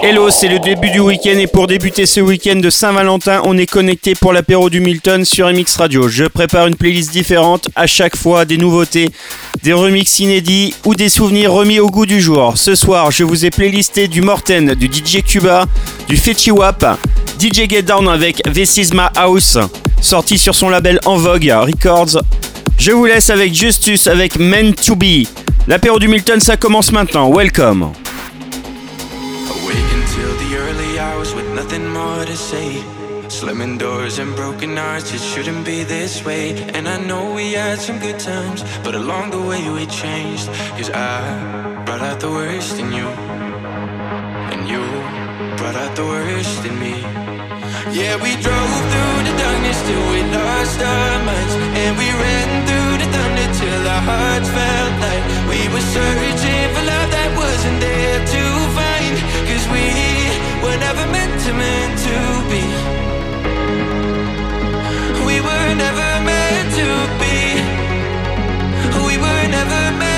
Hello, c'est le début du week-end et pour débuter ce week-end de Saint-Valentin, on est connecté pour l'apéro du Milton sur MX Radio. Je prépare une playlist différente, à chaque fois des nouveautés, des remixes inédits ou des souvenirs remis au goût du jour. Ce soir, je vous ai playlisté du Morten, du DJ Cuba, du Fetchy Wap, DJ Get Down avec This Is My House, sorti sur son label En Vogue Records. Je vous laisse avec Justus avec Men to Be. L'apéro du Milton, ça commence maintenant. Welcome. Slamming doors and broken hearts, it shouldn't be this way. And I know we had some good times, but along the way we changed. Cause I brought out the worst in you, and you brought out the worst in me. Yeah, we drove through the darkness till we lost our minds. And we ran through the thunder till our hearts felt like we were searching for love that wasn't there to. Cause we were never meant to, meant to be We were never meant to be. We were never meant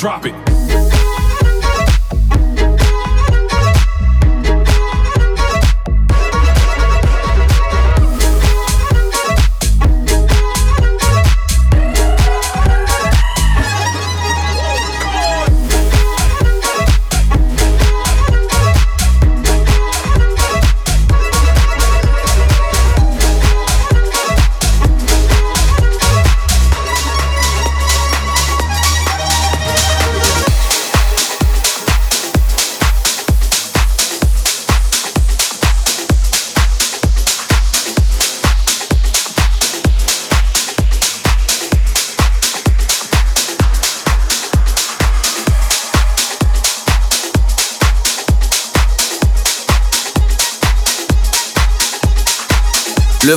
Drop it.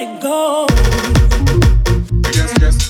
let it go. Le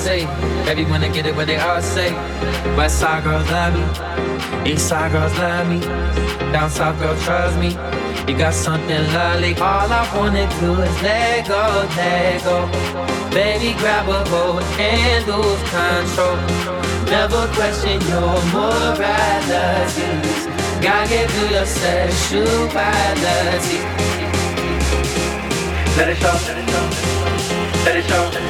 Say. Everyone to get it what they all say. West side girls love me, east side girls love me, down south girls trust me. You got something lovely. All I wanna do is let go, let go. Baby, grab a hold and lose control. Never question your morality. Gotta get through your sexuality. Let it show, let it show, let it show,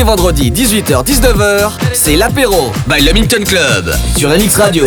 Vendredi 18h-19h, c'est l'apéro by Le Minton Club sur MX Radio.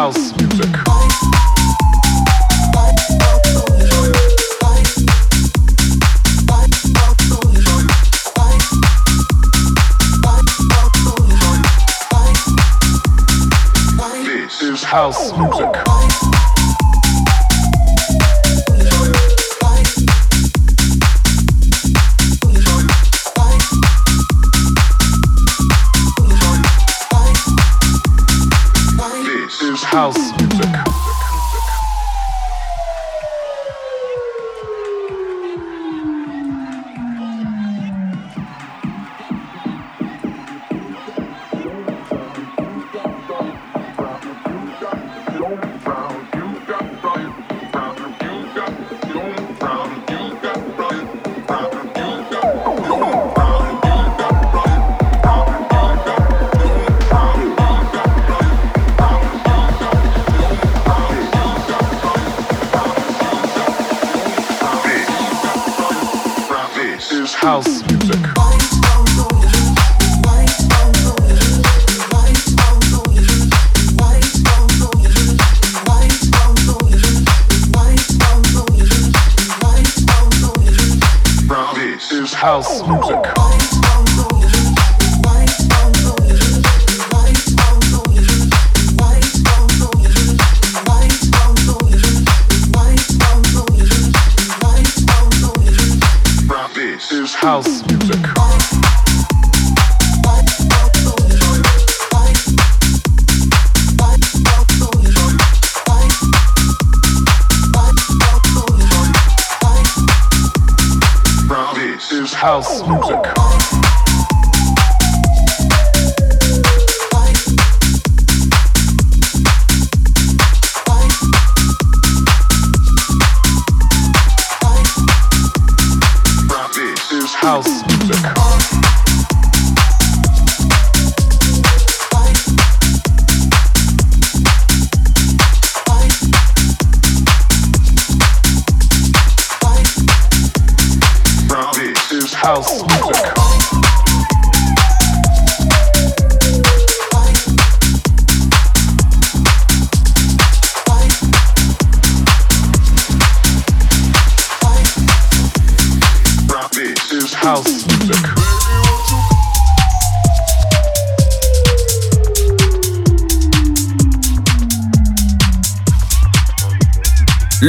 house. house.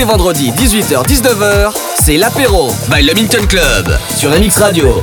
Les vendredis, 18h-19h, c'est l'apéro by le Minton Club sur MX Radio.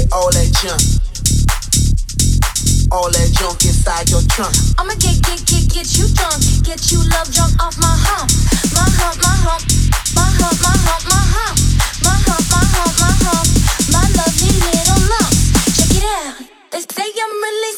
with all that junk. All that junk inside your trunk. I'ma get, get, get, get you drunk. Get you love drunk off my hump. My hump, my hump. My hump, my hump, my hump. My hump, my hump, my hump. My lovely little lump. Check it out. They say I'm really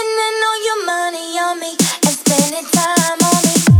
Spending all your money on me and spending time on me.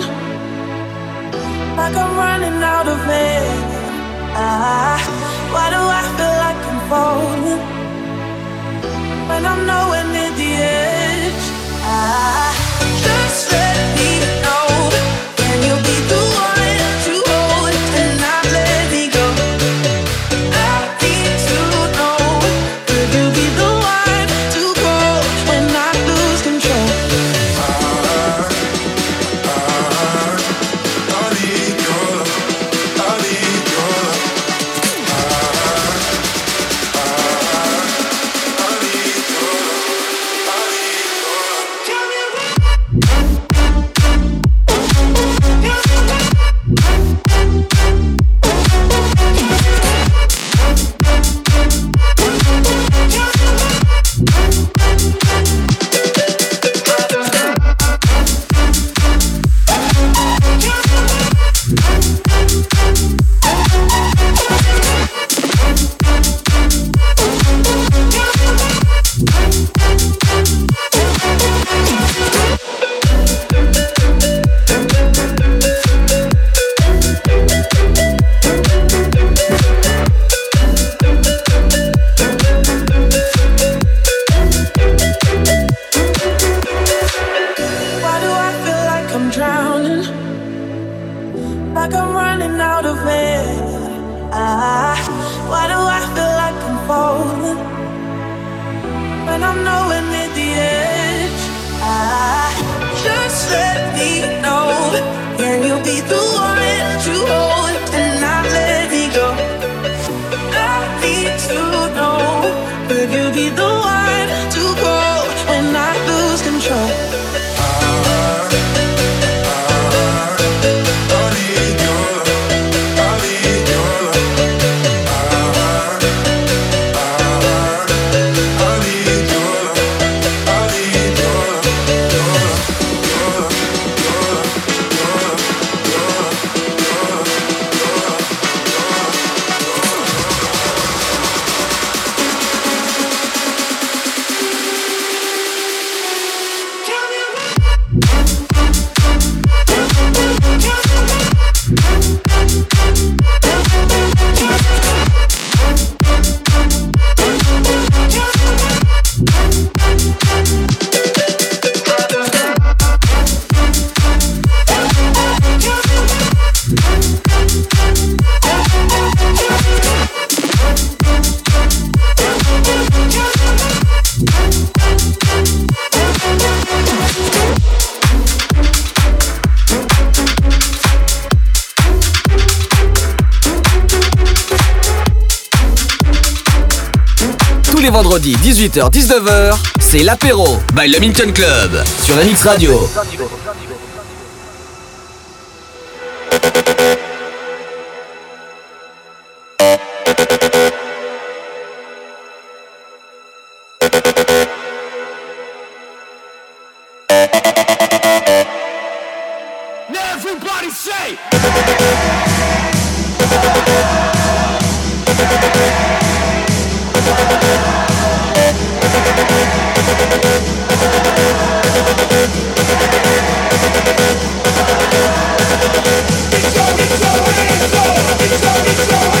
like I'm vendredi 18h-19h, c'est l'apéro by Le Minton Club sur la Radio. It's going, it's going, it's going, it's going, it's going.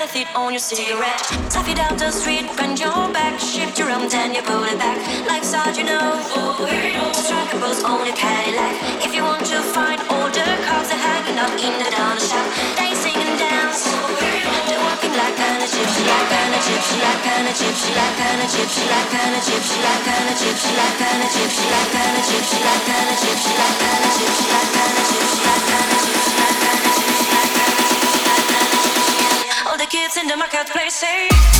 There's never fit on your cigarette. Stuff it down the street, bend your back, shift your arm, then you pull it back. Life's hard, you know. Strike a pose on a Cadillac. If you want to find the cars, they're hanging out in the dollar shop. They sing and dance. They're walking like of gypsy, like of gypsy, like of gypsy, like of gypsy, like of gypsy, like of gypsy, like of gypsy, like of gypsy, like of gypsy, like of gypsy, like of gypsy, like of gypsy, like of gypsy, in the marketplace say.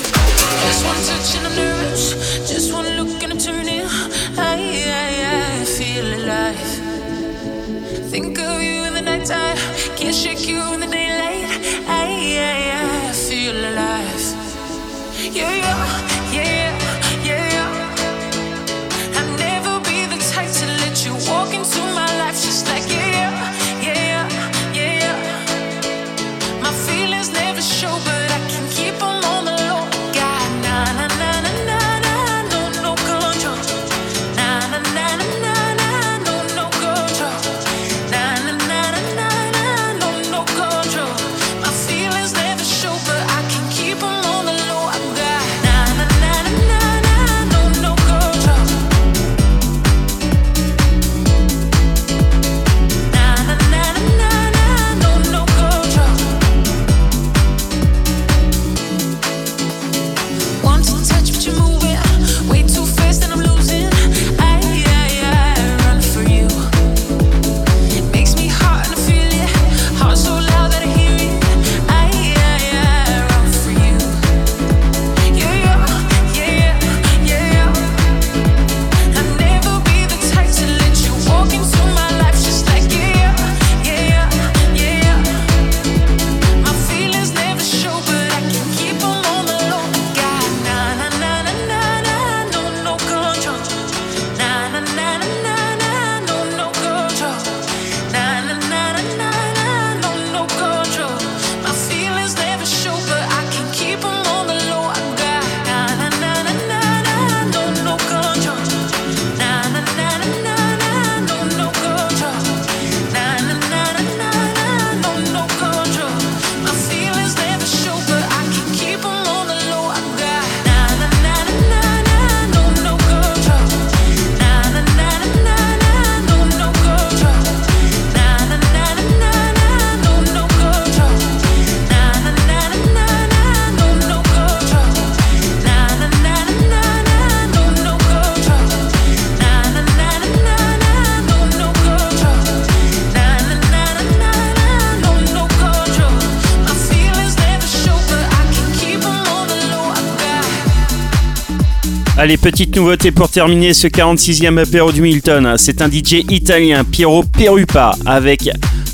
Allez, petite nouveauté pour terminer ce 46e apéro du Milton. C'est un DJ italien, Piero Perupa, avec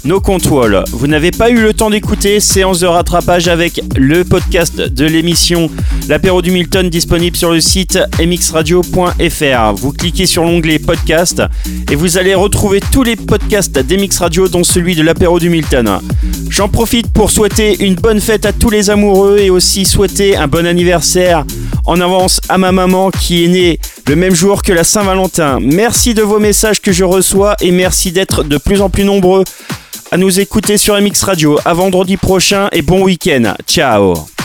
No Control. Vous n'avez pas eu le temps d'écouter, séance de rattrapage avec le podcast de l'émission L'apéro du Milton disponible sur le site mxradio.fr. Vous cliquez sur l'onglet podcast et vous allez retrouver tous les podcasts d'MX Radio dont celui de l'apéro du Milton. J'en profite pour souhaiter une bonne fête à tous les amoureux et aussi souhaiter un bon anniversaire en avance à ma maman qui est née le même jour que la Saint-Valentin. Merci de vos messages que je reçois et merci d'être de plus en plus nombreux à nous écouter sur MX Radio. À vendredi prochain et bon week-end. Ciao